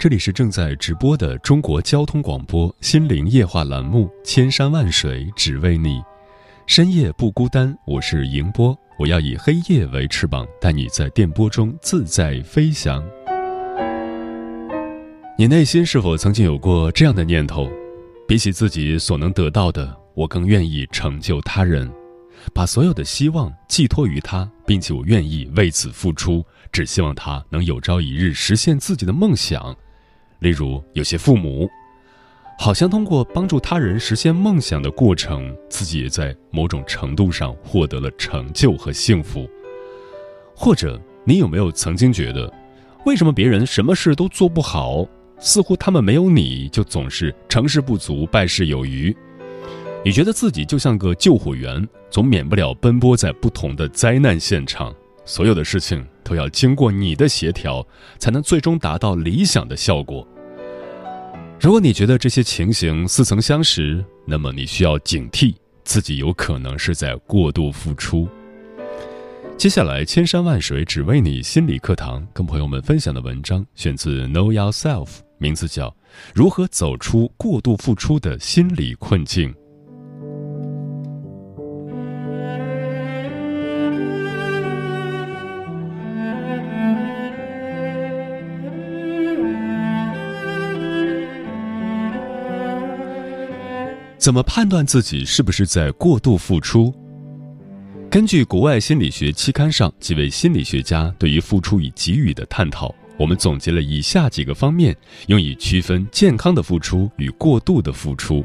这里是正在直播的中国交通广播心灵夜话栏目《千山万水只为你》，深夜不孤单。我是迎波，我要以黑夜为翅膀，带你在电波中自在飞翔。你内心是否曾经有过这样的念头？比起自己所能得到的，我更愿意成就他人，把所有的希望寄托于他，并且我愿意为此付出，只希望他能有朝一日实现自己的梦想。例如，有些父母，好像通过帮助他人实现梦想的过程，自己也在某种程度上获得了成就和幸福。或者，你有没有曾经觉得，为什么别人什么事都做不好？似乎他们没有你就总是成事不足败事有余。你觉得自己就像个救火员，总免不了奔波在不同的灾难现场。所有的事情都要经过你的协调，才能最终达到理想的效果。如果你觉得这些情形似曾相识，那么你需要警惕自己有可能是在过度付出。接下来，千山万水只为你心理课堂跟朋友们分享的文章选自 Know Yourself，名字叫《如何走出过度付出的心理困境》。怎么判断自己是不是在过度付出？根据国外心理学期刊上几位心理学家对于付出与给予的探讨，我们总结了以下几个方面，用以区分健康的付出与过度的付出。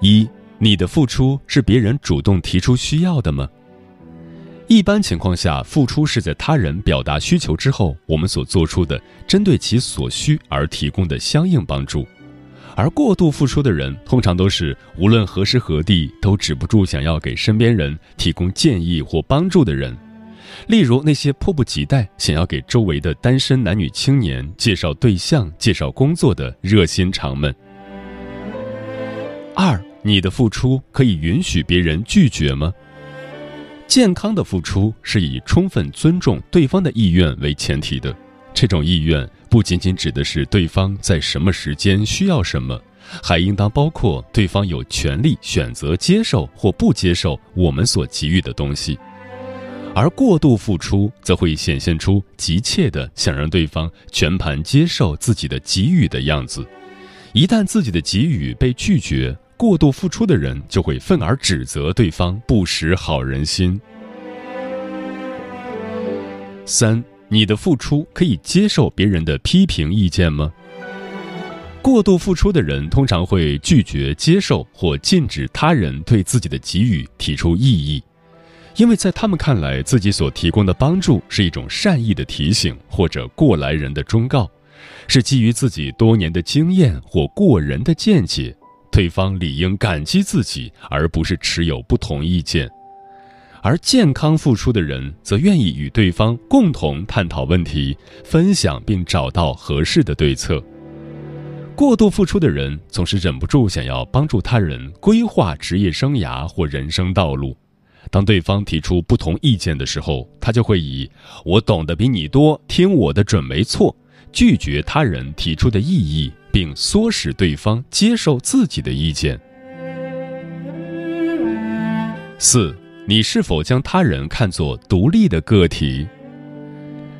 一，你的付出是别人主动提出需要的吗？一般情况下，付出是在他人表达需求之后，我们所做出的针对其所需而提供的相应帮助。而过度付出的人，通常都是无论何时何地都止不住想要给身边人提供建议或帮助的人。例如，那些迫不及待想要给周围的单身男女青年介绍对象、介绍工作的热心肠们。二，你的付出可以允许别人拒绝吗？健康的付出是以充分尊重对方的意愿为前提的，这种意愿。不仅仅指的是对方在什么时间需要什么，还应当包括对方有权利选择接受或不接受我们所给予的东西。而过度付出则会显现出急切的想让对方全盘接受自己的给予的样子。一旦自己的给予被拒绝，过度付出的人就会愤而指责对方不识好人心。三。你的付出可以接受别人的批评意见吗？过度付出的人通常会拒绝接受或禁止他人对自己的给予提出异议，因为在他们看来，自己所提供的帮助是一种善意的提醒或者过来人的忠告，是基于自己多年的经验或过人的见解，对方理应感激自己，而不是持有不同意见。而健康付出的人，则愿意与对方共同探讨问题，分享并找到合适的对策。过度付出的人总是忍不住想要帮助他人规划职业生涯或人生道路。当对方提出不同意见的时候，他就会以“我懂得比你多，听我的准没错”拒绝他人提出的异议，并唆使对方接受自己的意见。四。你是否将他人看作独立的个体？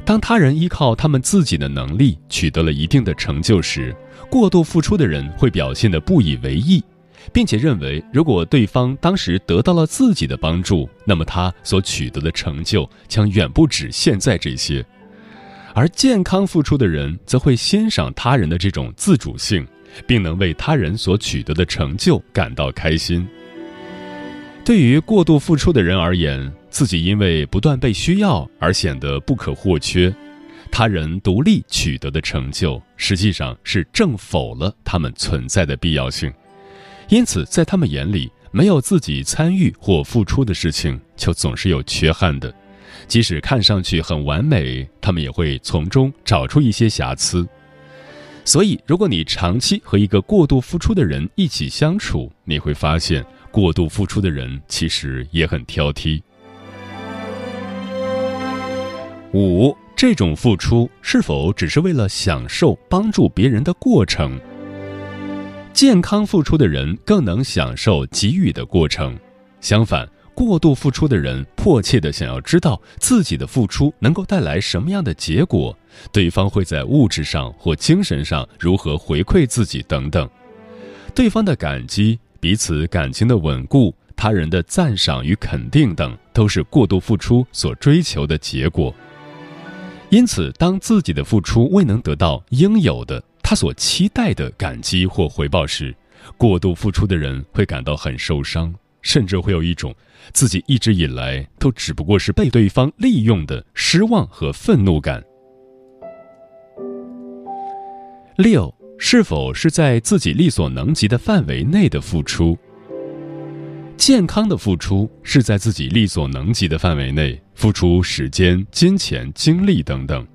当他人依靠他们自己的能力取得了一定的成就时，过度付出的人会表现得不以为意，并且认为如果对方当时得到了自己的帮助，那么他所取得的成就将远不止现在这些。而健康付出的人则会欣赏他人的这种自主性，并能为他人所取得的成就感到开心。对于过度付出的人而言，自己因为不断被需要而显得不可或缺，他人独立取得的成就实际上是正否了他们存在的必要性。因此，在他们眼里，没有自己参与或付出的事情就总是有缺憾的。即使看上去很完美，他们也会从中找出一些瑕疵。所以，如果你长期和一个过度付出的人一起相处，你会发现，过度付出的人其实也很挑剔。五，这种付出是否只是为了享受帮助别人的过程？健康付出的人更能享受给予的过程，相反。过度付出的人迫切的想要知道自己的付出能够带来什么样的结果，对方会在物质上或精神上如何回馈自己等等。对方的感激、彼此感情的稳固、他人的赞赏与肯定等，都是过度付出所追求的结果。因此，当自己的付出未能得到应有的他所期待的感激或回报时，过度付出的人会感到很受伤。甚至会有一种自己一直以来都只不过是被对方利用的失望和愤怒感。六，是否是在自己力所能及的范围内的付出？健康的付出是在自己力所能及的范围内付出时间、金钱、精力等等，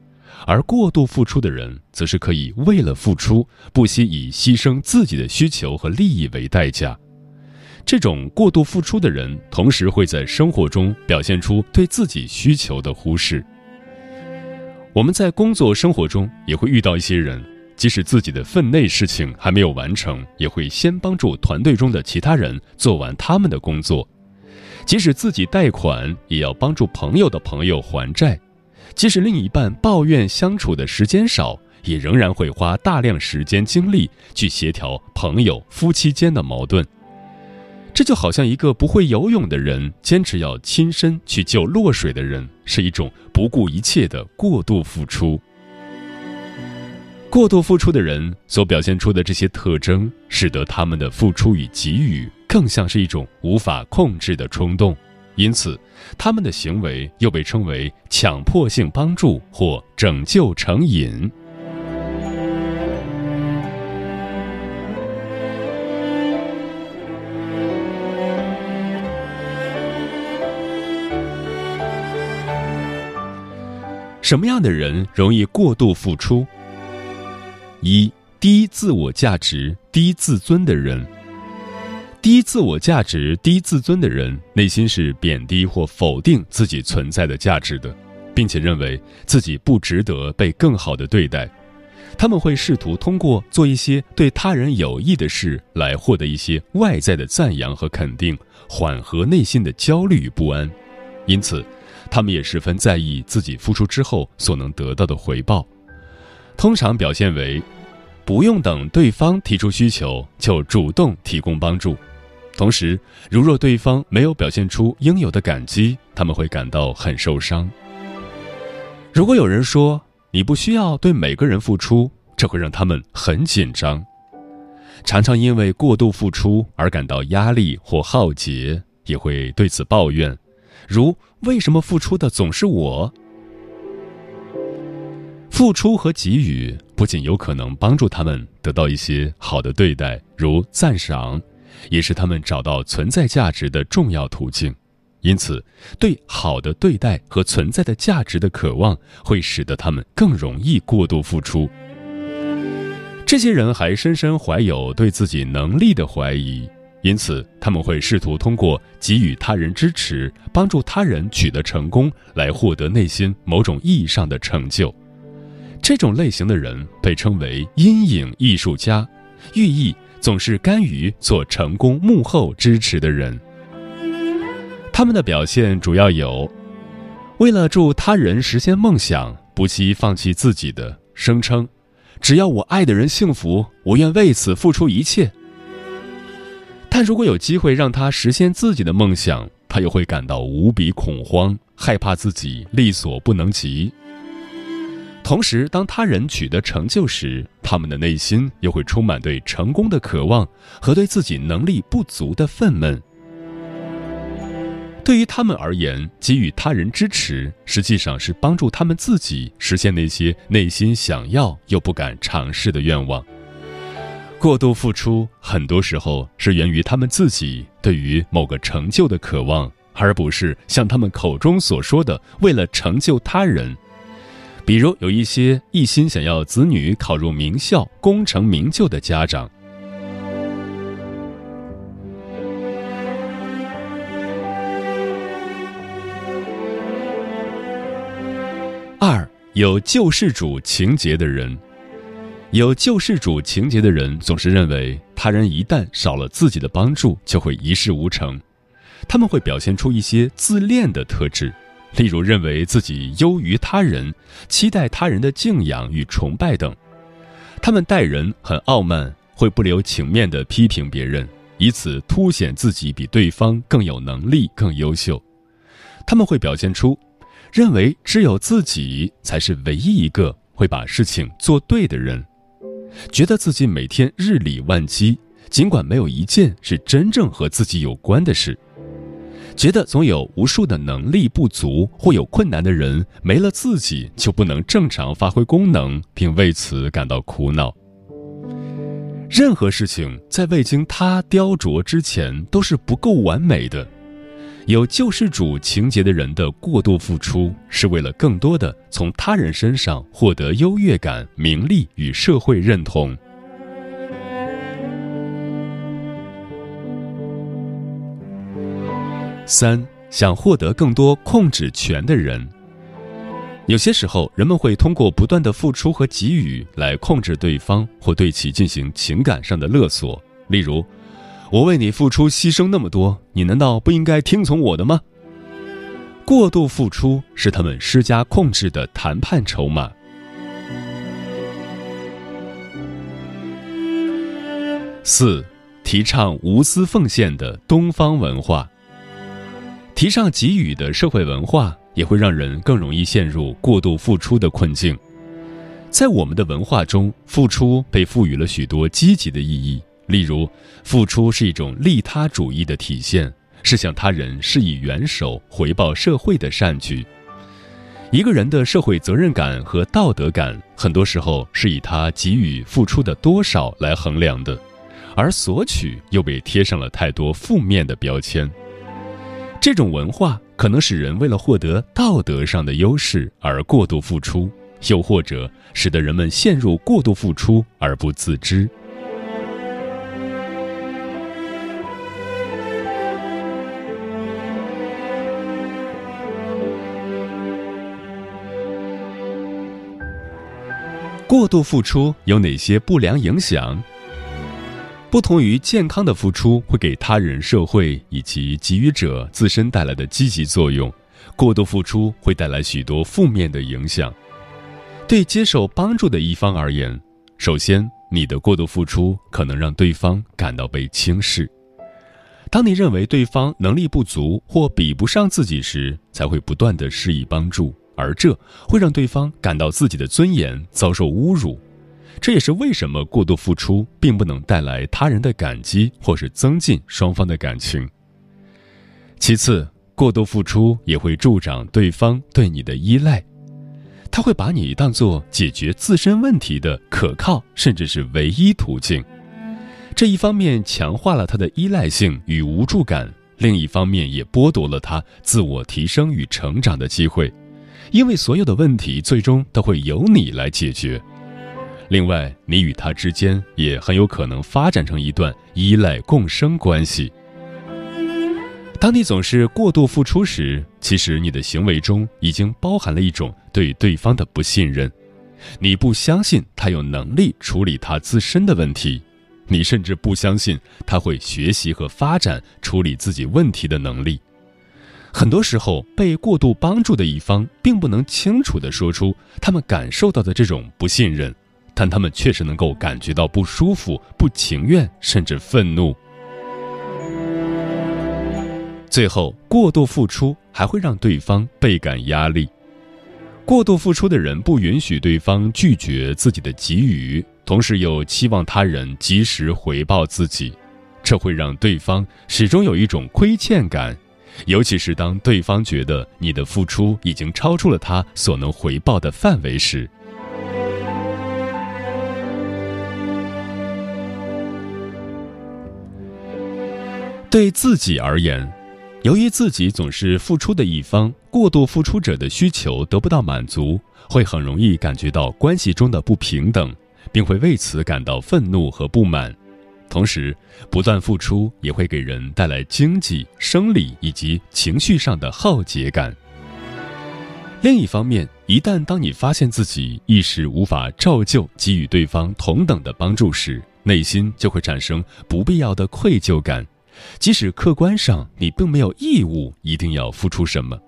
而过度付出的人则是可以为了付出不惜以牺牲自己的需求和利益为代价。这种过度付出的人，同时会在生活中表现出对自己需求的忽视。我们在工作生活中也会遇到一些人，即使自己的分内事情还没有完成，也会先帮助团队中的其他人做完他们的工作；即使自己贷款，也要帮助朋友的朋友还债；即使另一半抱怨相处的时间少，也仍然会花大量时间精力去协调朋友、夫妻间的矛盾。这就好像一个不会游泳的人坚持要亲身去救落水的人，是一种不顾一切的过度付出。过度付出的人所表现出的这些特征，使得他们的付出与给予更像是一种无法控制的冲动，因此，他们的行为又被称为强迫性帮助或拯救成瘾。什么样的人容易过度付出？一低自我价值、低自尊的人。低自我价值、低自尊的人，内心是贬低或否定自己存在的价值的，并且认为自己不值得被更好的对待。他们会试图通过做一些对他人有益的事来获得一些外在的赞扬和肯定，缓和内心的焦虑与不安。因此。他们也十分在意自己付出之后所能得到的回报，通常表现为不用等对方提出需求就主动提供帮助。同时，如若对方没有表现出应有的感激，他们会感到很受伤。如果有人说你不需要对每个人付出，这会让他们很紧张，常常因为过度付出而感到压力或耗竭，也会对此抱怨。如为什么付出的总是我？付出和给予不仅有可能帮助他们得到一些好的对待，如赞赏，也是他们找到存在价值的重要途径。因此，对好的对待和存在的价值的渴望，会使得他们更容易过度付出。这些人还深深怀有对自己能力的怀疑。因此，他们会试图通过给予他人支持、帮助他人取得成功，来获得内心某种意义上的成就。这种类型的人被称为“阴影艺术家”，寓意总是甘于做成功幕后支持的人。他们的表现主要有：为了助他人实现梦想，不惜放弃自己的，声称“只要我爱的人幸福，我愿为此付出一切”。但如果有机会让他实现自己的梦想，他又会感到无比恐慌，害怕自己力所不能及。同时，当他人取得成就时，他们的内心又会充满对成功的渴望和对自己能力不足的愤懑。对于他们而言，给予他人支持，实际上是帮助他们自己实现那些内心想要又不敢尝试的愿望。过度付出，很多时候是源于他们自己对于某个成就的渴望，而不是像他们口中所说的为了成就他人。比如，有一些一心想要子女考入名校、功成名就的家长。二有救世主情节的人。有救世主情节的人总是认为，他人一旦少了自己的帮助，就会一事无成。他们会表现出一些自恋的特质，例如认为自己优于他人，期待他人的敬仰与崇拜等。他们待人很傲慢，会不留情面地批评别人，以此凸显自己比对方更有能力、更优秀。他们会表现出，认为只有自己才是唯一一个会把事情做对的人。觉得自己每天日理万机，尽管没有一件是真正和自己有关的事；觉得总有无数的能力不足或有困难的人没了自己就不能正常发挥功能，并为此感到苦恼。任何事情在未经他雕琢之前都是不够完美的。有救世主情节的人的过度付出，是为了更多的从他人身上获得优越感、名利与社会认同。三想获得更多控制权的人，有些时候人们会通过不断的付出和给予来控制对方，或对其进行情感上的勒索，例如。我为你付出牺牲那么多，你难道不应该听从我的吗？过度付出是他们施加控制的谈判筹码。四，提倡无私奉献的东方文化，提倡给予的社会文化，也会让人更容易陷入过度付出的困境。在我们的文化中，付出被赋予了许多积极的意义。例如，付出是一种利他主义的体现，是向他人施以援手、回报社会的善举。一个人的社会责任感和道德感，很多时候是以他给予付出的多少来衡量的，而索取又被贴上了太多负面的标签。这种文化可能使人为了获得道德上的优势而过度付出，又或者使得人们陷入过度付出而不自知。过度付出有哪些不良影响？不同于健康的付出会给他人、社会以及给予者自身带来的积极作用，过度付出会带来许多负面的影响。对接受帮助的一方而言，首先，你的过度付出可能让对方感到被轻视。当你认为对方能力不足或比不上自己时，才会不断的施以帮助。而这会让对方感到自己的尊严遭受侮辱，这也是为什么过度付出并不能带来他人的感激或是增进双方的感情。其次，过度付出也会助长对方对你的依赖，他会把你当做解决自身问题的可靠甚至是唯一途径。这一方面强化了他的依赖性与无助感，另一方面也剥夺了他自我提升与成长的机会。因为所有的问题最终都会由你来解决。另外，你与他之间也很有可能发展成一段依赖共生关系。当你总是过度付出时，其实你的行为中已经包含了一种对对方的不信任。你不相信他有能力处理他自身的问题，你甚至不相信他会学习和发展处理自己问题的能力。很多时候，被过度帮助的一方并不能清楚地说出他们感受到的这种不信任，但他们确实能够感觉到不舒服、不情愿，甚至愤怒。最后，过度付出还会让对方倍感压力。过度付出的人不允许对方拒绝自己的给予，同时又期望他人及时回报自己，这会让对方始终有一种亏欠感，尤其是当对方觉得你的付出已经超出了他所能回报的范围时。对自己而言，由于自己总是付出的一方，过度付出者的需求得不到满足，会很容易感觉到关系中的不平等，并会为此感到愤怒和不满。同时，不断付出也会给人带来经济、生理以及情绪上的耗竭感。另一方面，一旦当你发现自己一时无法照旧给予对方同等的帮助时，内心就会产生不必要的愧疚感。即使客观上你并没有义务一定要付出什么。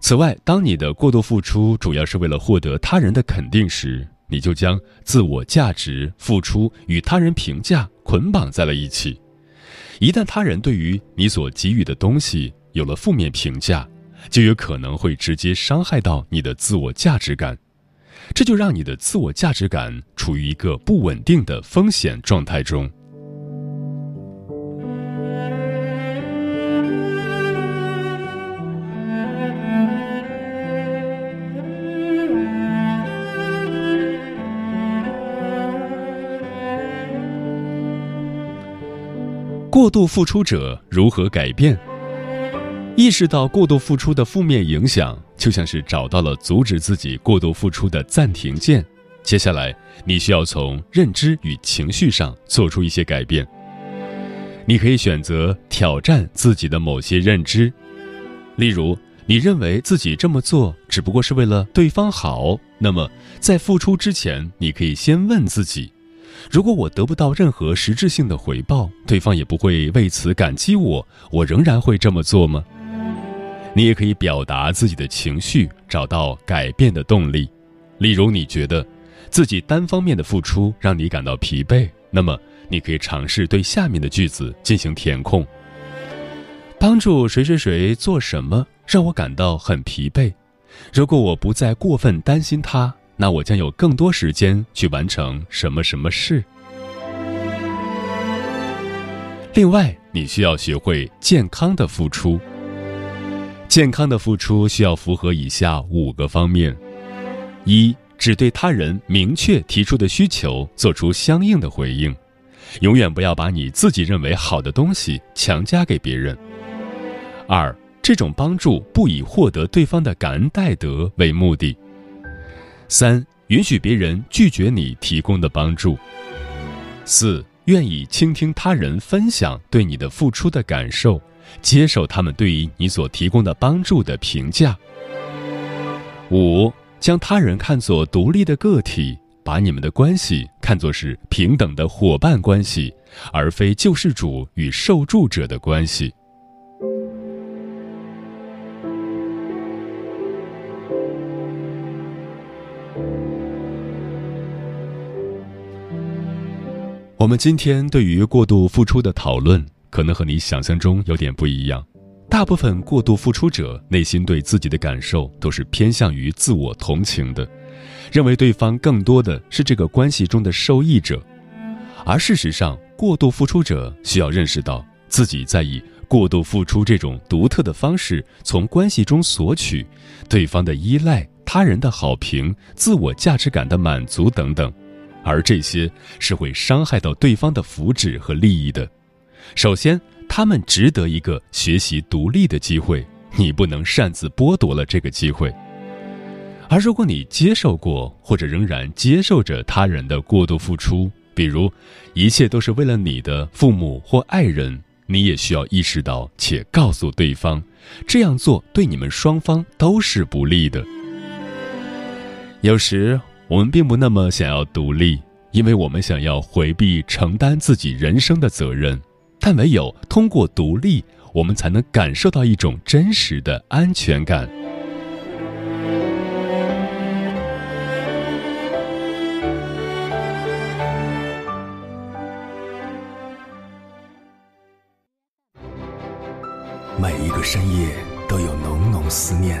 此外，当你的过度付出主要是为了获得他人的肯定时，你就将自我价值、付出与他人评价捆绑在了一起。一旦他人对于你所给予的东西有了负面评价，就有可能会直接伤害到你的自我价值感，这就让你的自我价值感处于一个不稳定的风险状态中。过度付出者如何改变？意识到过度付出的负面影响，就像是找到了阻止自己过度付出的暂停键。接下来，你需要从认知与情绪上做出一些改变。你可以选择挑战自己的某些认知，例如，你认为自己这么做只不过是为了对方好，那么在付出之前，你可以先问自己。如果我得不到任何实质性的回报，对方也不会为此感激我，我仍然会这么做吗？你也可以表达自己的情绪，找到改变的动力。例如，你觉得自己单方面的付出让你感到疲惫，那么你可以尝试对下面的句子进行填空：帮助谁谁谁做什么让我感到很疲惫。如果我不再过分担心他。那我将有更多时间去完成什么什么事。另外，你需要学会健康的付出。健康的付出需要符合以下五个方面：一、只对他人明确提出的需求做出相应的回应，永远不要把你自己认为好的东西强加给别人；二、这种帮助不以获得对方的感恩戴德为目的。三、允许别人拒绝你提供的帮助。四、愿意倾听他人分享对你的付出的感受，接受他们对于你所提供的帮助的评价。五、将他人看作独立的个体，把你们的关系看作是平等的伙伴关系，而非救世主与受助者的关系。我们今天对于过度付出的讨论，可能和你想象中有点不一样。大部分过度付出者内心对自己的感受都是偏向于自我同情的，认为对方更多的是这个关系中的受益者。而事实上，过度付出者需要认识到自己在以过度付出这种独特的方式从关系中索取对方的依赖、他人的好评、自我价值感的满足等等。而这些是会伤害到对方的福祉和利益的。首先，他们值得一个学习独立的机会，你不能擅自剥夺了这个机会。而如果你接受过或者仍然接受着他人的过度付出，比如一切都是为了你的父母或爱人，你也需要意识到且告诉对方，这样做对你们双方都是不利的。有时。我们并不那么想要独立，因为我们想要回避承担自己人生的责任。但唯有通过独立，我们才能感受到一种真实的安全感。每一个深夜都有浓浓思念，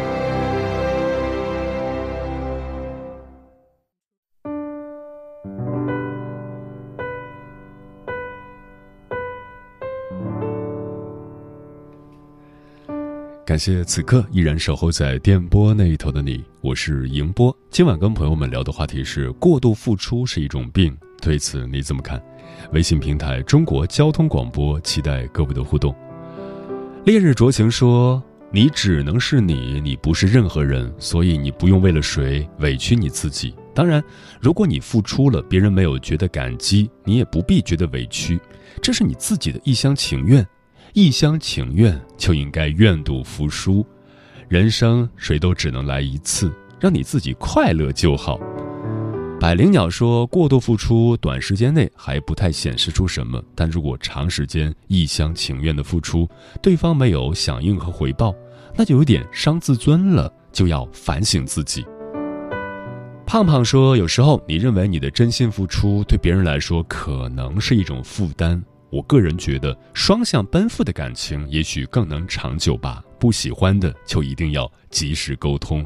感谢此刻依然守候在电波那一头的你，我是迎波。今晚跟朋友们聊的话题是过度付出是一种病，对此你怎么看？微信平台中国交通广播，期待各位的互动。烈日灼情说：“你只能是你，你不是任何人，所以你不用为了谁委屈你自己。当然，如果你付出了，别人没有觉得感激，你也不必觉得委屈，这是你自己的一厢情愿。”一厢情愿就应该愿赌服输，人生谁都只能来一次，让你自己快乐就好。百灵鸟说，过度付出，短时间内还不太显示出什么，但如果长时间一厢情愿的付出，对方没有响应和回报，那就有点伤自尊了，就要反省自己。胖胖说，有时候你认为你的真心付出，对别人来说可能是一种负担。我个人觉得，双向奔赴的感情也许更能长久吧。不喜欢的就一定要及时沟通。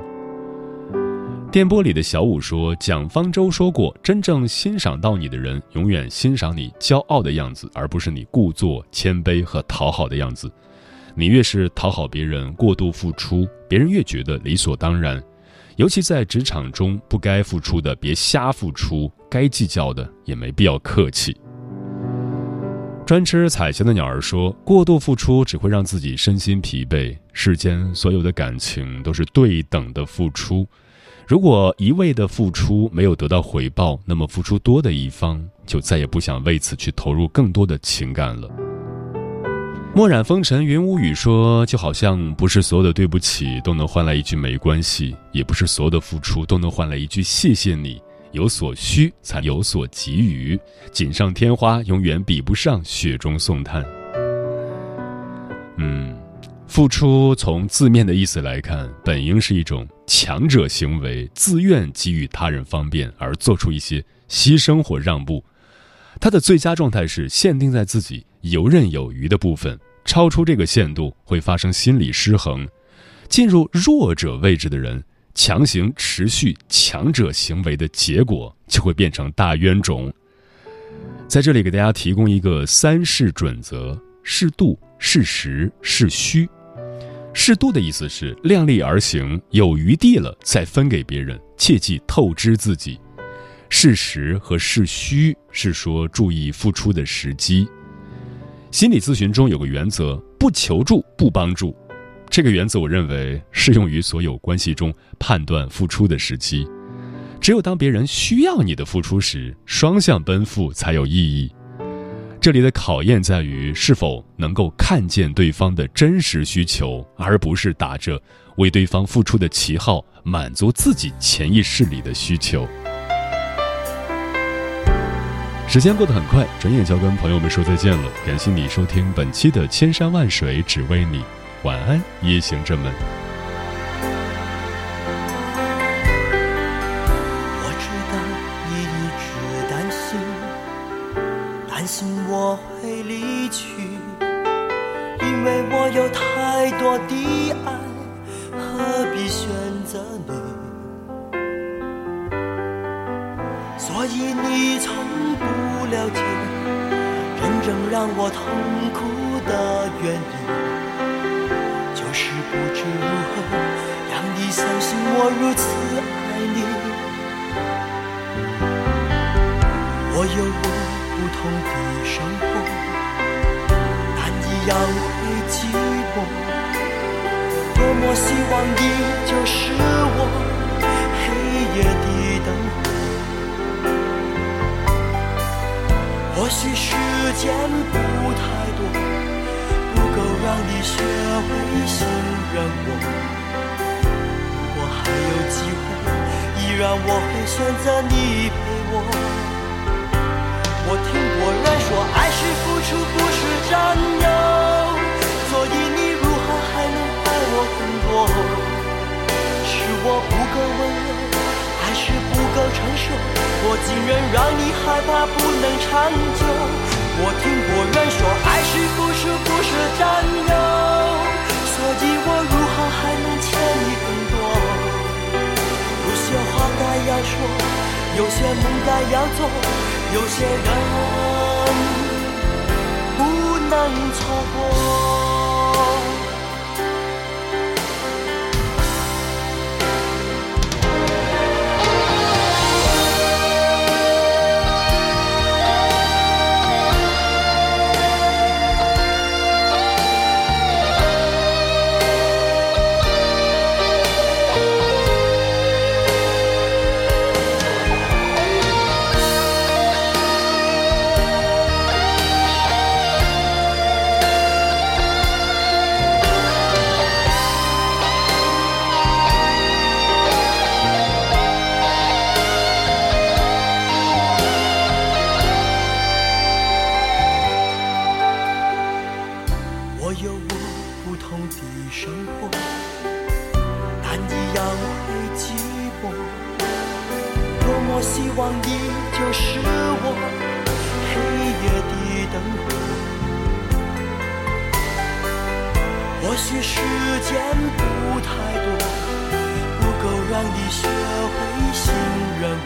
电波里的小五说：“蒋方舟说过，真正欣赏到你的人，永远欣赏你骄傲的样子，而不是你故作谦卑和讨好的样子。你越是讨好别人，过度付出，别人越觉得理所当然。尤其在职场中，不该付出的别瞎付出，该计较的也没必要客气。”专吃彩霞的鸟儿说：“过度付出只会让自己身心疲惫。世间所有的感情都是对等的付出，如果一味的付出没有得到回报，那么付出多的一方就再也不想为此去投入更多的情感了。”墨染风尘云无语说：“就好像不是所有的对不起都能换来一句没关系，也不是所有的付出都能换来一句谢谢你。”有所需才有所给予，锦上添花永远比不上雪中送炭。嗯，付出从字面的意思来看，本应是一种强者行为，自愿给予他人方便而做出一些牺牲或让步。他的最佳状态是限定在自己游刃有余的部分，超出这个限度会发生心理失衡。进入弱者位置的人。强行持续强者行为的结果，就会变成大冤种。在这里给大家提供一个三适准则：适度、适时、适虚。适度的意思是量力而行，有余地了再分给别人，切忌透支自己。适时和适虚是说注意付出的时机。心理咨询中有个原则：不求助，不帮助。这个原则，我认为适用于所有关系中判断付出的时期。只有当别人需要你的付出时，双向奔赴才有意义。这里的考验在于是否能够看见对方的真实需求，而不是打着为对方付出的旗号满足自己潜意识里的需求。时间过得很快，转眼就要跟朋友们说再见了。感谢你收听本期的《千山万水只为你》。晚安，夜行者们。我知道你一直担心，担心我会离去，因为我有太多的爱，何必选择你？所以你从不了解，真正让我痛苦的原因。不知如何让你相信我如此爱你。我有我不同的生活，但一样会寂寞。多么希望你就是我黑夜的灯火。或许时间不太多。让你学会信任我。如果还有机会，依然我会选择你陪我。我听过人说，爱是付出，不是占有。所以你如何还能爱我更多？是我不够温柔，还是不够成熟，我竟然让你害怕不能长久。我听过人说，爱是不是，不是占有，所以我如何还能欠你更多？有些话该要说，有些梦该要做，有些人不能错过。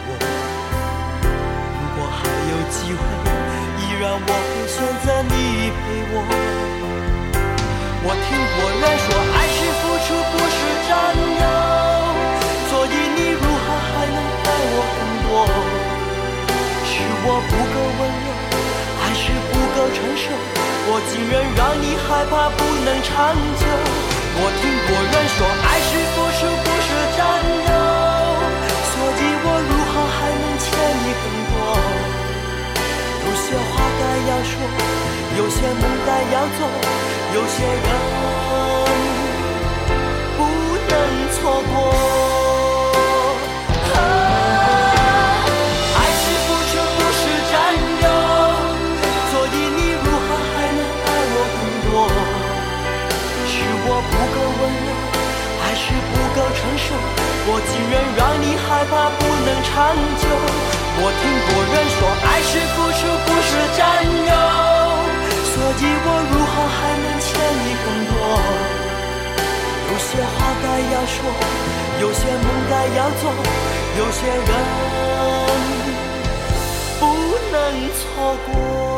我如果还有机会依然我会选择你陪我我听过人说爱是付出不是占有所以你如何还能爱我很多？是我不够温柔还是不够成熟我竟然让你害怕不能长久。我听过人说爱是付出不是占有有些话该要说，有些梦该要做，有些人不能错过。爱是付出，不是占有，所以你如何还能爱我更多？是我不够温柔，还是不够成熟？我竟然让你害怕不能长久。我听过人说，爱是付出，不是占有，所以我如何还能欠你更多？有些话该要说，有些梦该要做，有些人不能错过。